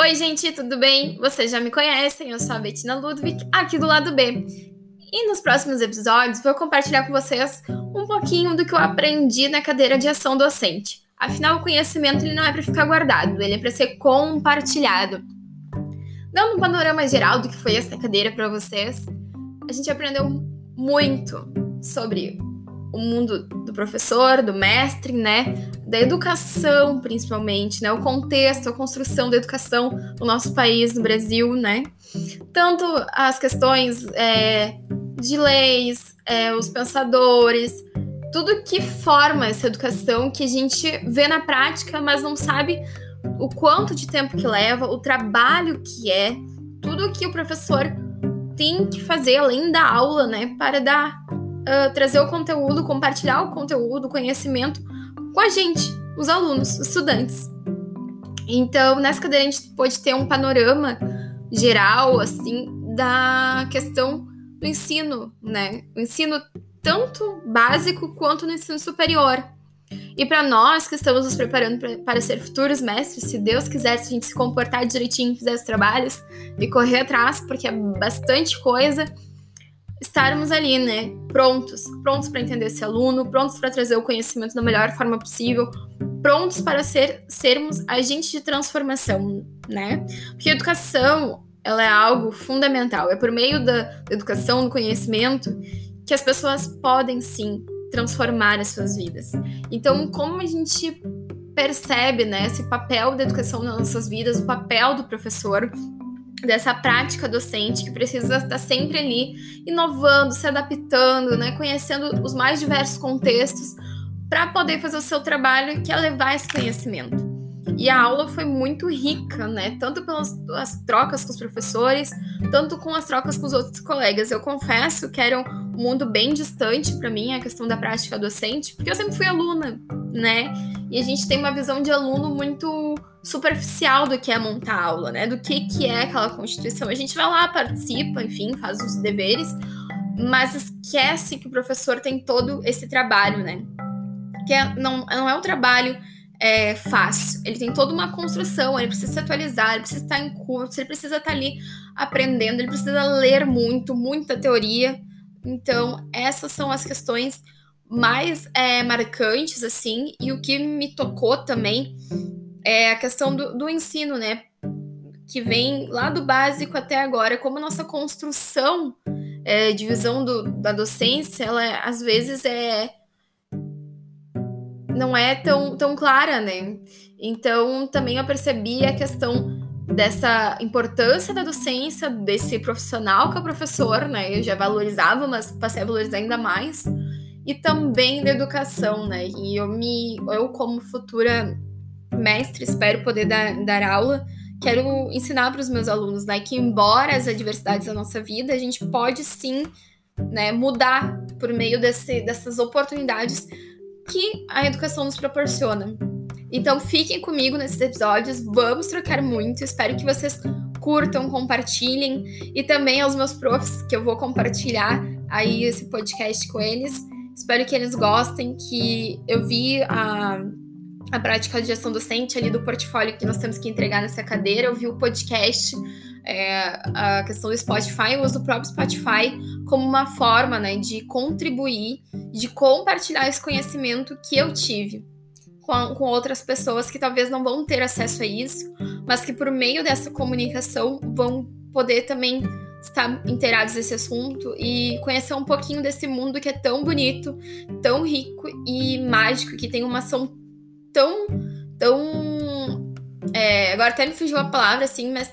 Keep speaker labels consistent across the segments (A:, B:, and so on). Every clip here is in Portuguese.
A: Oi, gente, tudo bem? Vocês já me conhecem, eu sou a Bettina Ludwig, aqui do lado B. E nos próximos episódios vou compartilhar com vocês um pouquinho do que eu aprendi na cadeira de ação docente. Afinal, o conhecimento ele não é para ficar guardado, ele é para ser compartilhado. Dando um panorama geral do que foi essa cadeira para vocês, a gente aprendeu muito sobre o mundo do professor, do mestre, né? Da educação, principalmente, né? O contexto, a construção da educação no nosso país, no Brasil, né? Tanto as questões é, de leis, é, os pensadores, tudo que forma essa educação que a gente vê na prática, mas não sabe o quanto de tempo que leva, o trabalho que é, tudo que o professor tem que fazer além da aula, né, para dar uh, trazer o conteúdo, compartilhar o conteúdo, o conhecimento com a gente, os alunos, os estudantes. Então, nessa cadeira a gente pode ter um panorama geral, assim, da questão do ensino, né? O ensino tanto básico quanto no ensino superior. E para nós que estamos nos preparando pra, para ser futuros mestres, se Deus quiser, se a gente se comportar direitinho, fizer os trabalhos e correr atrás, porque é bastante coisa, estarmos ali, né, prontos, prontos para entender esse aluno, prontos para trazer o conhecimento da melhor forma possível, prontos para ser, sermos agentes de transformação, né? Porque a educação, ela é algo fundamental, é por meio da educação, do conhecimento, que as pessoas podem sim transformar as suas vidas. Então, como a gente percebe, né, esse papel da educação nas nossas vidas, o papel do professor, dessa prática docente que precisa estar sempre ali inovando, se adaptando, né, conhecendo os mais diversos contextos para poder fazer o seu trabalho, que é levar esse conhecimento. E a aula foi muito rica, né? Tanto pelas as trocas com os professores, tanto com as trocas com os outros colegas. Eu confesso que era um mundo bem distante para mim a questão da prática docente, porque eu sempre fui aluna, né? E a gente tem uma visão de aluno muito superficial do que é montar aula, né? Do que, que é aquela constituição. A gente vai lá, participa, enfim, faz os deveres, mas esquece que o professor tem todo esse trabalho, né? Que é, não, não é um trabalho é, fácil. Ele tem toda uma construção, ele precisa se atualizar, ele precisa estar em curso, ele precisa estar ali aprendendo, ele precisa ler muito, muita teoria. Então, essas são as questões mais é, marcantes, assim, e o que me tocou também é a questão do, do ensino, né? Que vem lá do básico até agora, como nossa construção é, de visão do, da docência, ela às vezes é não é tão, tão clara, né? Então também eu percebi a questão dessa importância da docência, desse profissional que é o professor, né? Eu já valorizava, mas passei a valorizar ainda mais. E também da educação, né? E eu me eu como futura mestre, espero poder dar, dar aula, quero ensinar para os meus alunos, né, que embora as adversidades da nossa vida, a gente pode sim, né, mudar por meio desse, dessas oportunidades que a educação nos proporciona. Então fiquem comigo nesses episódios, vamos trocar muito, espero que vocês curtam, compartilhem. E também aos meus profs que eu vou compartilhar aí esse podcast com eles. Espero que eles gostem, que eu vi a a prática de gestão docente ali do portfólio que nós temos que entregar nessa cadeira. Eu vi o podcast, é, a questão do Spotify, eu uso o próprio Spotify como uma forma né, de contribuir, de compartilhar esse conhecimento que eu tive com, com outras pessoas que talvez não vão ter acesso a isso, mas que por meio dessa comunicação vão poder também estar inteirados desse assunto e conhecer um pouquinho desse mundo que é tão bonito, tão rico e mágico, que tem uma ação tão. tão. É, agora até me fugiu a palavra, assim, mas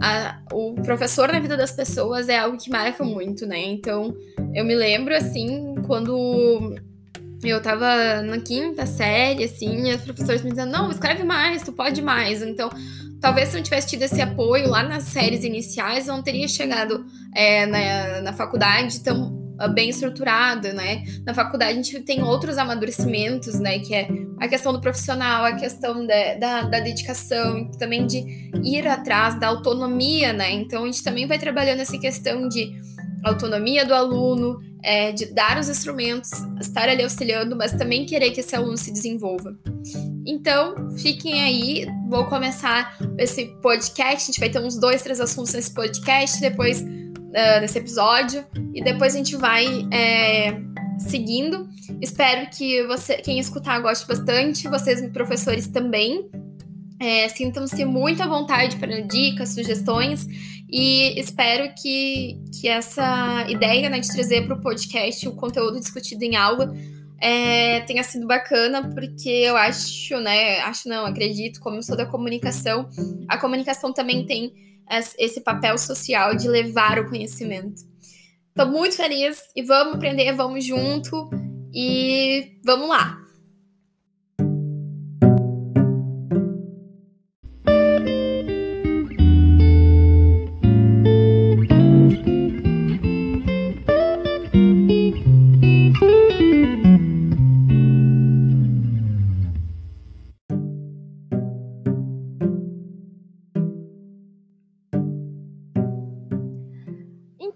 A: a, o professor na vida das pessoas é algo que marca muito, né? Então, eu me lembro, assim, quando eu tava na quinta série, assim, e os professores me dizendo, não, escreve mais, tu pode mais. Então, talvez se eu não tivesse tido esse apoio lá nas séries iniciais, eu não teria chegado é, na, na faculdade tão bem estruturada, né? Na faculdade a gente tem outros amadurecimentos, né? Que é a questão do profissional, a questão da, da, da dedicação, também de ir atrás da autonomia, né? Então a gente também vai trabalhando essa questão de autonomia do aluno, é, de dar os instrumentos, estar ali auxiliando, mas também querer que esse aluno se desenvolva. Então, fiquem aí. Vou começar esse podcast. A gente vai ter uns dois, três assuntos nesse podcast, depois uh, nesse episódio. E depois a gente vai é, seguindo. Espero que você, quem escutar goste bastante, vocês, professores, também. É, Sintam-se muito à vontade para dicas, sugestões e espero que, que essa ideia né, de trazer para o podcast o conteúdo discutido em aula é, tenha sido bacana, porque eu acho, né? Acho não, acredito, como eu sou da comunicação, a comunicação também tem esse papel social de levar o conhecimento. Estou muito feliz e vamos aprender, vamos junto e vamos lá!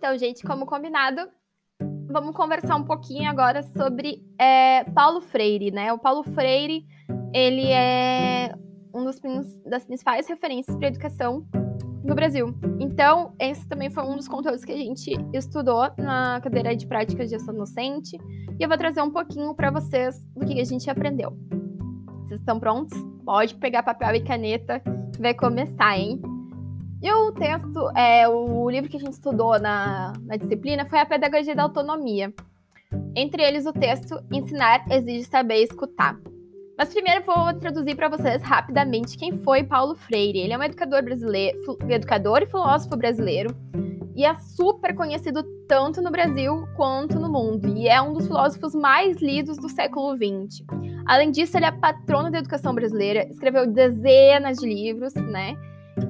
A: Então, gente, como combinado, vamos conversar um pouquinho agora sobre é, Paulo Freire, né? O Paulo Freire, ele é um dos das principais referências para educação no Brasil. Então, esse também foi um dos conteúdos que a gente estudou na cadeira de práticas de gestão docente, e eu vou trazer um pouquinho para vocês do que a gente aprendeu. Vocês estão prontos? Pode pegar papel e caneta, vai começar, hein? E o texto, é, o livro que a gente estudou na, na disciplina foi a Pedagogia da Autonomia. Entre eles, o texto Ensinar exige saber escutar. Mas primeiro vou traduzir para vocês rapidamente quem foi Paulo Freire. Ele é um educador brasileiro, educador e filósofo brasileiro e é super conhecido tanto no Brasil quanto no mundo, e é um dos filósofos mais lidos do século XX. Além disso, ele é patrono da educação brasileira, escreveu dezenas de livros, né?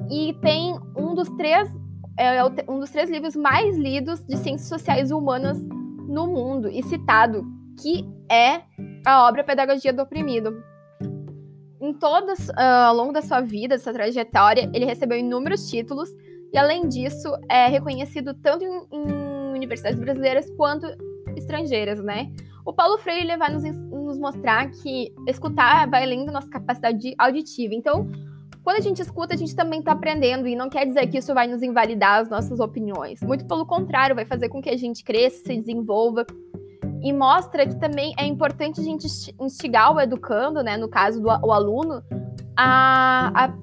A: E tem um dos três é, é um dos três livros mais lidos de ciências sociais e humanas no mundo e citado, que é a obra Pedagogia do Oprimido. Em todas, uh, ao longo da sua vida, da sua trajetória, ele recebeu inúmeros títulos e, além disso, é reconhecido tanto em, em universidades brasileiras quanto estrangeiras, né? O Paulo Freire vai nos, nos mostrar que escutar vai além da nossa capacidade auditiva. Então, quando a gente escuta, a gente também está aprendendo, e não quer dizer que isso vai nos invalidar as nossas opiniões. Muito pelo contrário, vai fazer com que a gente cresça, se desenvolva. E mostra que também é importante a gente instigar o educando, né, no caso do o aluno, a, a,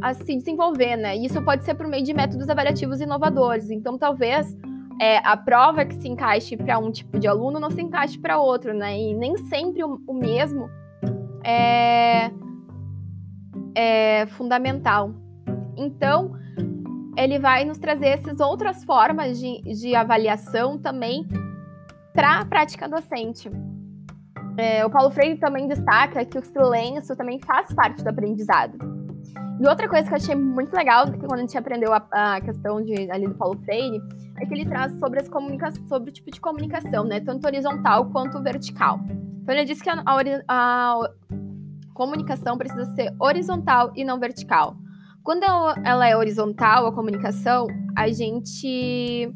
A: a se desenvolver, né? Isso pode ser por meio de métodos avaliativos inovadores. Então, talvez é, a prova que se encaixe para um tipo de aluno não se encaixe para outro, né? E nem sempre o, o mesmo é, é, fundamental. Então, ele vai nos trazer essas outras formas de, de avaliação também para a prática docente. É, o Paulo Freire também destaca que o silêncio também faz parte do aprendizado. E outra coisa que eu achei muito legal quando a gente aprendeu a, a questão de, ali do Paulo Freire é que ele traz sobre, as comunicações, sobre o tipo de comunicação, né, tanto horizontal quanto vertical. Então ele diz que a, a, comunicação precisa ser horizontal e não vertical. Quando ela é horizontal, a comunicação, a gente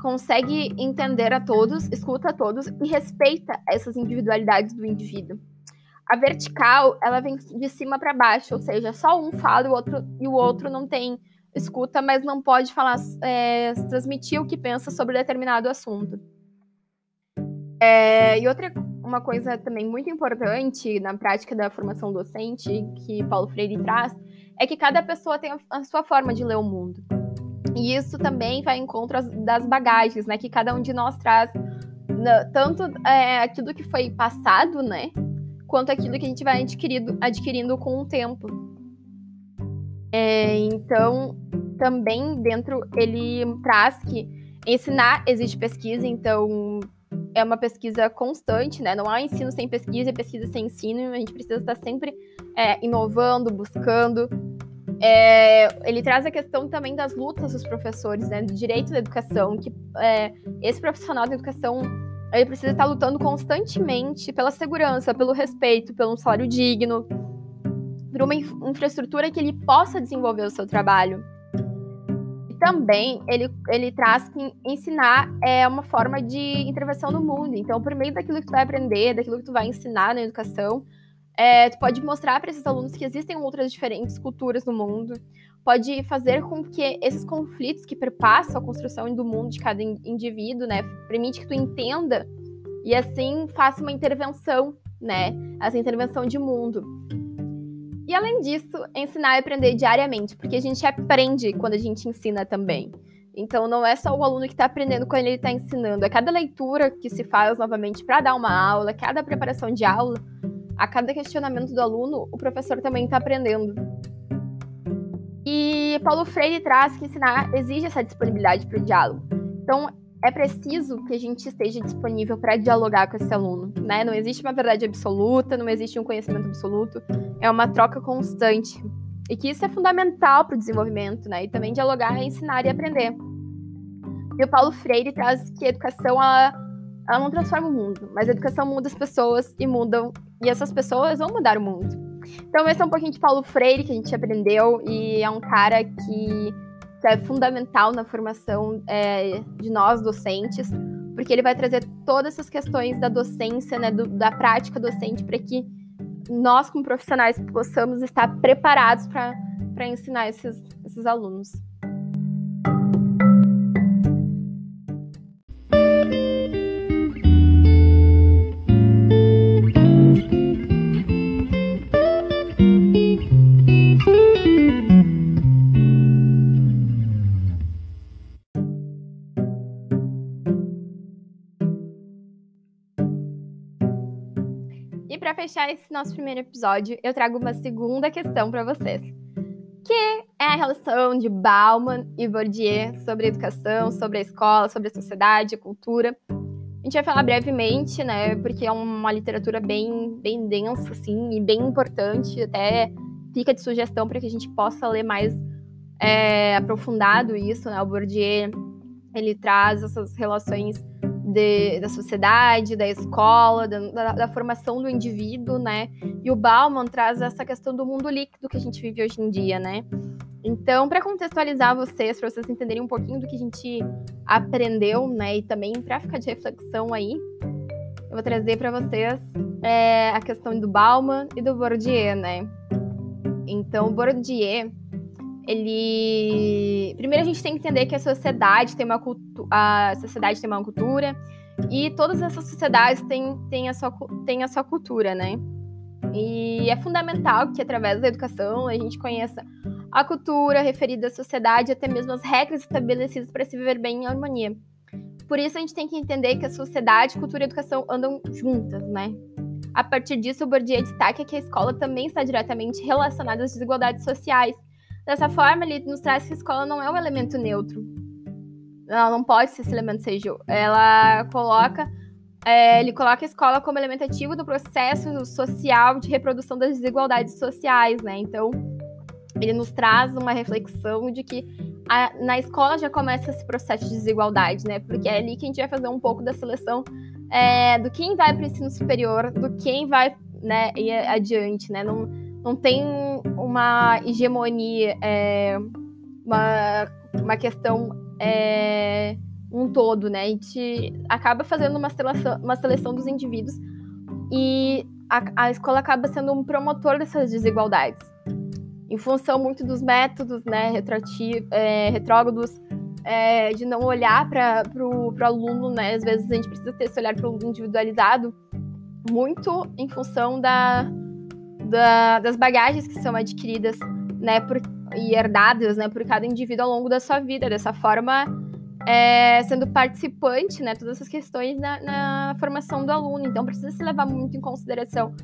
A: consegue entender a todos, escuta a todos e respeita essas individualidades do indivíduo. A vertical, ela vem de cima para baixo, ou seja, só um fala o outro, e o outro não tem escuta, mas não pode falar, é, transmitir o que pensa sobre determinado assunto. É, e outra uma coisa também muito importante na prática da formação docente que Paulo Freire traz é que cada pessoa tem a sua forma de ler o mundo. E isso também vai em contra das bagagens, né, que cada um de nós traz, tanto é, aquilo que foi passado, né, quanto aquilo que a gente vai adquirindo, adquirindo com o tempo. É, então, também dentro ele traz que ensinar existe pesquisa, então é uma pesquisa constante, né? Não há ensino sem pesquisa e pesquisa sem ensino. A gente precisa estar sempre é, inovando, buscando. É, ele traz a questão também das lutas dos professores, né? Do direito da educação, que é, esse profissional da educação ele precisa estar lutando constantemente pela segurança, pelo respeito, pelo salário digno, por uma infraestrutura que ele possa desenvolver o seu trabalho também ele, ele traz que ensinar é uma forma de intervenção no mundo. Então, por meio daquilo que tu vai aprender, daquilo que tu vai ensinar na educação, É, tu pode mostrar para esses alunos que existem outras diferentes culturas no mundo, pode fazer com que esses conflitos que perpassam a construção do mundo de cada indivíduo, né, permite que tu entenda e assim faça uma intervenção, né, essa intervenção de mundo. E além disso, ensinar e aprender diariamente, porque a gente aprende quando a gente ensina também. Então não é só o aluno que está aprendendo quando ele está ensinando, é cada leitura que se faz novamente para dar uma aula, cada preparação de aula, a cada questionamento do aluno, o professor também está aprendendo. E Paulo Freire traz que ensinar exige essa disponibilidade para o diálogo. Então, é preciso que a gente esteja disponível para dialogar com esse aluno, né? Não existe uma verdade absoluta, não existe um conhecimento absoluto, é uma troca constante. E que isso é fundamental para o desenvolvimento, né? E também dialogar é ensinar e aprender. E o Paulo Freire traz que a educação ela, ela não transforma o mundo, mas a educação muda as pessoas e mudam, e essas pessoas vão mudar o mundo. Então, esse é um pouquinho de Paulo Freire que a gente aprendeu, e é um cara que, é fundamental na formação é, de nós docentes, porque ele vai trazer todas essas questões da docência, né, do, da prática docente, para que nós, como profissionais, possamos estar preparados para ensinar esses, esses alunos. Fechar esse nosso primeiro episódio, eu trago uma segunda questão para vocês, que é a relação de Bauman e Bourdieu sobre a educação, sobre a escola, sobre a sociedade, a cultura. A gente vai falar brevemente, né, porque é uma literatura bem, bem densa, assim, e bem importante, até fica de sugestão para que a gente possa ler mais é, aprofundado isso, né, o Bourdieu, ele traz essas relações de, da sociedade, da escola, da, da, formação do indivíduo, né? E o Bauman traz essa questão do mundo líquido que a gente vive hoje em dia, né? Então, para contextualizar vocês, para vocês entenderem um pouquinho do que a gente aprendeu, né? E também para ficar de reflexão aí, eu vou trazer para vocês é, a questão do Bauman e do Bourdieu, né? Então, Bourdieu ele primeiro a gente tem que entender que a sociedade tem uma cultu... a sociedade tem uma cultura e todas essas sociedades têm, têm, a sua, têm a sua cultura, né? E é fundamental que através da educação a gente conheça a cultura referida à sociedade, até mesmo as regras estabelecidas para se viver bem em harmonia. Por isso a gente tem que entender que a sociedade, cultura e educação andam juntas, né? A partir disso, o Bourdieu destaca que a escola também está diretamente relacionada às desigualdades sociais Dessa forma, ele nos traz que a escola não é um elemento neutro. Ela não pode ser esse elemento seja. Ela coloca. É, ele coloca a escola como elemento ativo do processo social de reprodução das desigualdades sociais, né? Então, ele nos traz uma reflexão de que a, na escola já começa esse processo de desigualdade, né? Porque é ali que a gente vai fazer um pouco da seleção é, do quem vai para o ensino superior, do quem vai né, ir adiante, né? Não, não tem uma hegemonia, é, uma, uma questão é, um todo, né? A gente acaba fazendo uma seleção, uma seleção dos indivíduos e a, a escola acaba sendo um promotor dessas desigualdades. Em função muito dos métodos, né, é, retrógrados, é, de não olhar para o aluno, né? Às vezes a gente precisa ter esse olhar para o individualizado, muito em função da, da, das bagagens que são adquiridas, né, por, e herdadas, né, por cada indivíduo ao longo da sua vida. Dessa forma, é, sendo participante, né, todas essas questões na, na, formação do aluno. Então, precisa se levar muito em consideração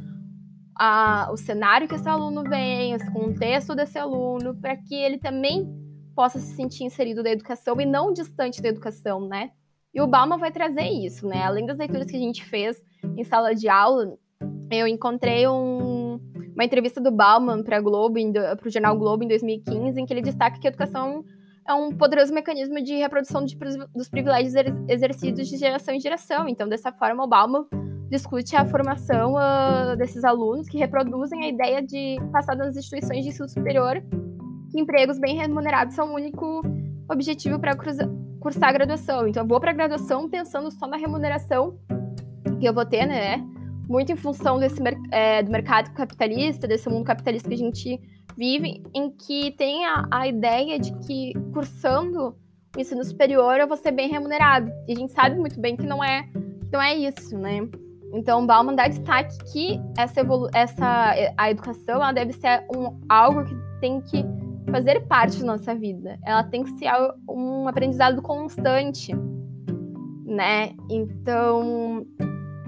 A: a, o cenário que esse aluno vem, o contexto desse aluno, para que ele também possa se sentir inserido da educação e não distante da educação, né? E o Bauman vai trazer isso, né? Além das leituras que a gente fez em sala de aula, eu encontrei um, uma entrevista do Bauman para Globo, para o jornal Globo em 2015, em que ele destaca que a educação é um poderoso mecanismo de reprodução de, dos privilégios exercidos de geração em geração. Então, dessa forma, o Bauman discute a formação uh, desses alunos que reproduzem a ideia de passar nas instituições de ensino superior que empregos bem remunerados são o único objetivo para cursar a graduação. Então, eu vou para a graduação pensando só na remuneração que eu vou ter, né? Muito em função desse é, do mercado capitalista, desse mundo capitalista que a gente vive, em que tem a, a ideia de que cursando o ensino superior eu vou ser bem remunerado. E a gente sabe muito bem que não é, que não é isso, né? Então, Bauman dá destaque que essa, essa a educação ela deve ser um, algo que tem que fazer parte da nossa vida. Ela tem que ser um aprendizado constante, né? Então,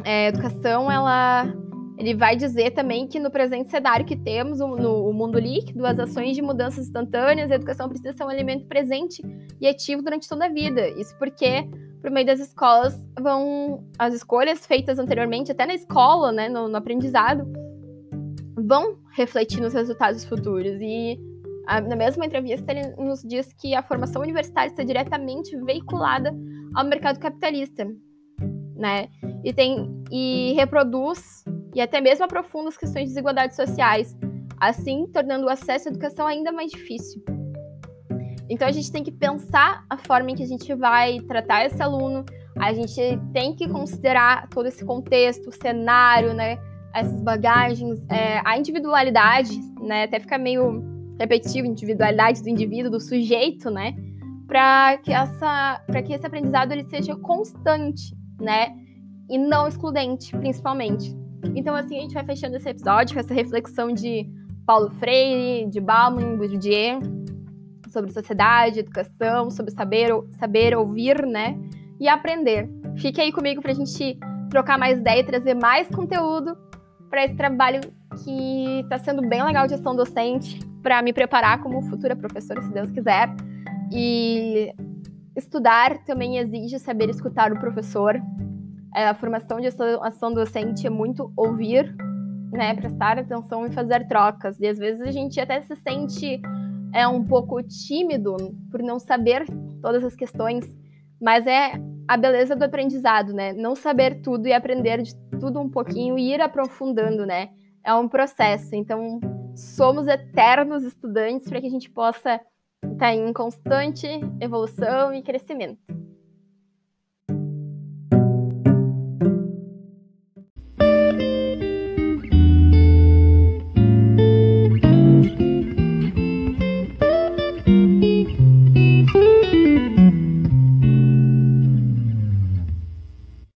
A: é, a educação, ela, ele vai dizer também que no presente cenário que temos, no, mundo líquido, as ações de mudanças instantâneas, a educação precisa ser um elemento presente e ativo durante toda a vida. Isso porque, por meio das escolas, vão as escolhas feitas anteriormente, até na escola, né, no, no aprendizado, vão refletir nos resultados futuros. E na mesma entrevista, ele nos diz que a formação universitária está diretamente veiculada ao mercado capitalista, né? E tem e reproduz e até mesmo aprofunda as questões de desigualdades sociais, assim tornando o acesso à educação ainda mais difícil. Então a gente tem que pensar a forma em que a gente vai tratar esse aluno, a gente tem que considerar todo esse contexto, o cenário, né? Essas bagagens, é, a individualidade, né? Até fica meio repetitivo, individualidade do indivíduo, do sujeito, né? Para que que esse aprendizado ele seja constante, né? E não excludente, principalmente. Então, assim, a gente vai fechando esse episódio com essa reflexão de Paulo Freire, de Bauman, Bourdieu, sobre sociedade, educação, sobre saber, saber ouvir, né? E aprender. Fique aí comigo para a gente trocar mais ideia e trazer mais conteúdo para esse trabalho que está sendo bem legal de gestão docente, para me preparar como futura professora, se Deus quiser. E estudar também exige saber escutar o professor. É, a formação de ação docente é muito ouvir, né, prestar atenção e fazer trocas. E às vezes a gente até se sente é um pouco tímido por não saber todas as questões, mas é a beleza do aprendizado, né? Não saber tudo e aprender de tudo um pouquinho e ir aprofundando, né? É um processo. Então, somos eternos estudantes para que a gente possa estar em constante evolução e crescimento.